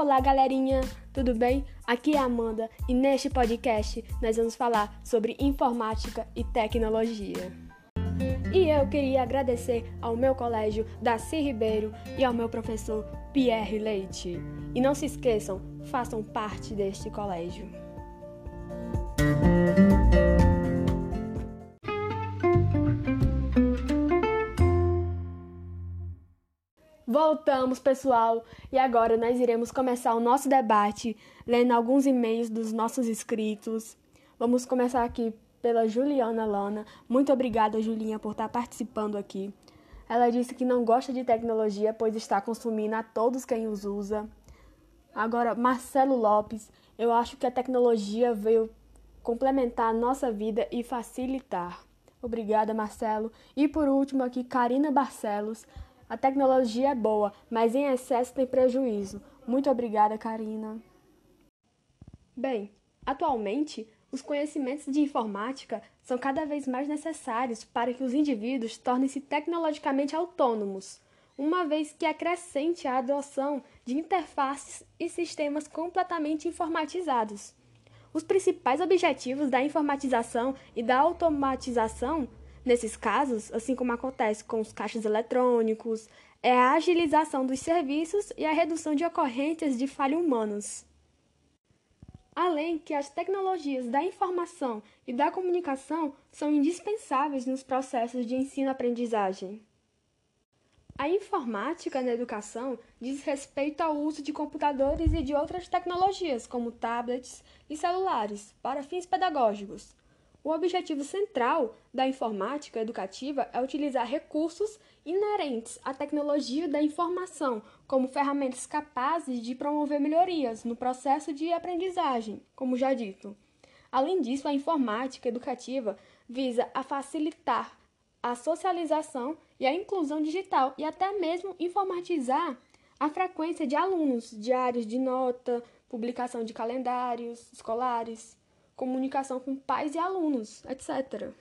Olá, galerinha, tudo bem? Aqui é a Amanda e neste podcast nós vamos falar sobre informática e tecnologia. E eu queria agradecer ao meu colégio Daci Ribeiro e ao meu professor Pierre Leite. E não se esqueçam, façam parte deste colégio. Voltamos, pessoal, e agora nós iremos começar o nosso debate lendo alguns e-mails dos nossos inscritos. Vamos começar aqui pela Juliana Lana. Muito obrigada, Julinha, por estar participando aqui. Ela disse que não gosta de tecnologia, pois está consumindo a todos quem os usa. Agora, Marcelo Lopes, eu acho que a tecnologia veio complementar a nossa vida e facilitar. Obrigada, Marcelo. E por último aqui, Karina Barcelos. A tecnologia é boa, mas em excesso tem prejuízo. Muito obrigada, Karina. Bem, atualmente, os conhecimentos de informática são cada vez mais necessários para que os indivíduos tornem-se tecnologicamente autônomos, uma vez que é crescente a adoção de interfaces e sistemas completamente informatizados. Os principais objetivos da informatização e da automatização Nesses casos, assim como acontece com os caixas eletrônicos, é a agilização dos serviços e a redução de ocorrências de falha humanas. Além que as tecnologias da informação e da comunicação são indispensáveis nos processos de ensino-aprendizagem. A informática na educação diz respeito ao uso de computadores e de outras tecnologias, como tablets e celulares, para fins pedagógicos, o objetivo central da informática educativa é utilizar recursos inerentes à tecnologia da informação como ferramentas capazes de promover melhorias no processo de aprendizagem, como já dito. Além disso, a informática educativa visa a facilitar a socialização e a inclusão digital e até mesmo informatizar a frequência de alunos, diários de nota, publicação de calendários escolares comunicação com pais e alunos, etc.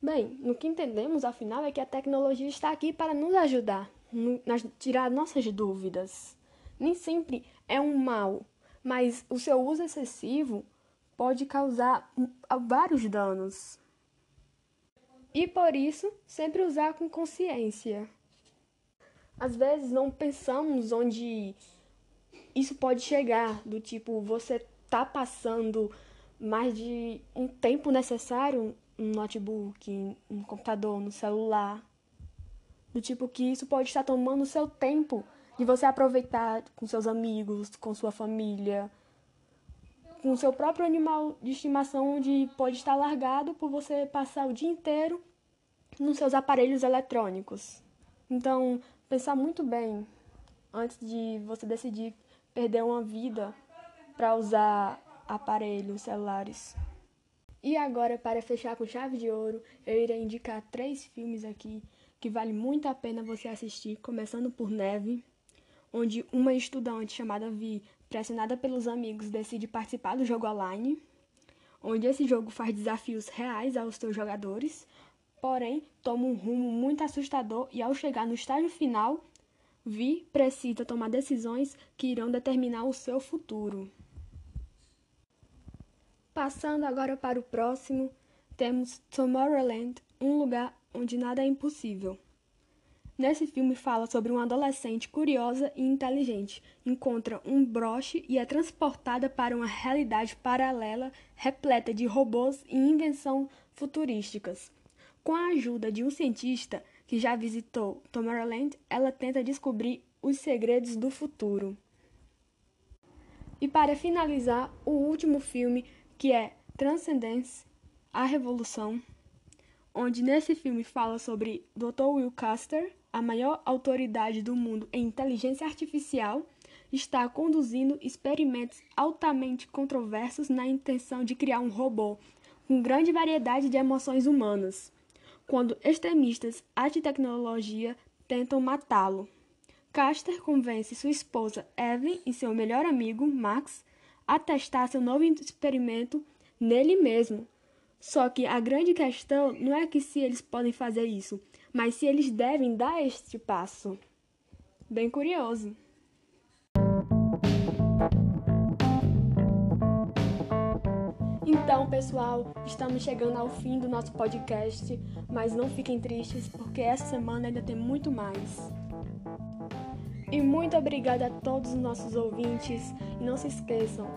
Bem, no que entendemos, afinal, é que a tecnologia está aqui para nos ajudar, a tirar nossas dúvidas. Nem sempre é um mal, mas o seu uso excessivo pode causar vários danos. E por isso, sempre usar com consciência. Às vezes não pensamos onde isso pode chegar, do tipo, você está passando mais de um tempo necessário no notebook, no computador, no celular. Do tipo que isso pode estar tomando o seu tempo de você aproveitar com seus amigos, com sua família, com seu próprio animal de estimação, onde pode estar largado por você passar o dia inteiro nos seus aparelhos eletrônicos. Então, pensar muito bem antes de você decidir perder uma vida para usar aparelhos celulares. E agora, para fechar com chave de ouro, eu irei indicar três filmes aqui que vale muito a pena você assistir, começando por Neve, onde uma estudante chamada Vi, pressionada pelos amigos, decide participar do jogo online, onde esse jogo faz desafios reais aos seus jogadores, porém toma um rumo muito assustador e ao chegar no estágio final, Vi precisa tomar decisões que irão determinar o seu futuro. Passando agora para o próximo, temos Tomorrowland, um lugar onde nada é impossível. Nesse filme fala sobre uma adolescente curiosa e inteligente, encontra um broche e é transportada para uma realidade paralela repleta de robôs e invenção futurísticas. Com a ajuda de um cientista que já visitou Tomorrowland, ela tenta descobrir os segredos do futuro. E para finalizar, o último filme que é Transcendence, a Revolução, onde nesse filme fala sobre Dr. Will Caster, a maior autoridade do mundo em inteligência artificial, está conduzindo experimentos altamente controversos na intenção de criar um robô com grande variedade de emoções humanas, quando extremistas anti-tecnologia tentam matá-lo. Caster convence sua esposa Evelyn e seu melhor amigo Max a testar seu novo experimento nele mesmo. Só que a grande questão não é que se eles podem fazer isso, mas se eles devem dar este passo. Bem curioso. Então, pessoal, estamos chegando ao fim do nosso podcast, mas não fiquem tristes porque essa semana ainda tem muito mais. E muito obrigada a todos os nossos ouvintes e não se esqueçam,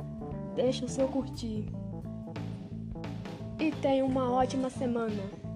deixe o seu curtir. E tenha uma ótima semana.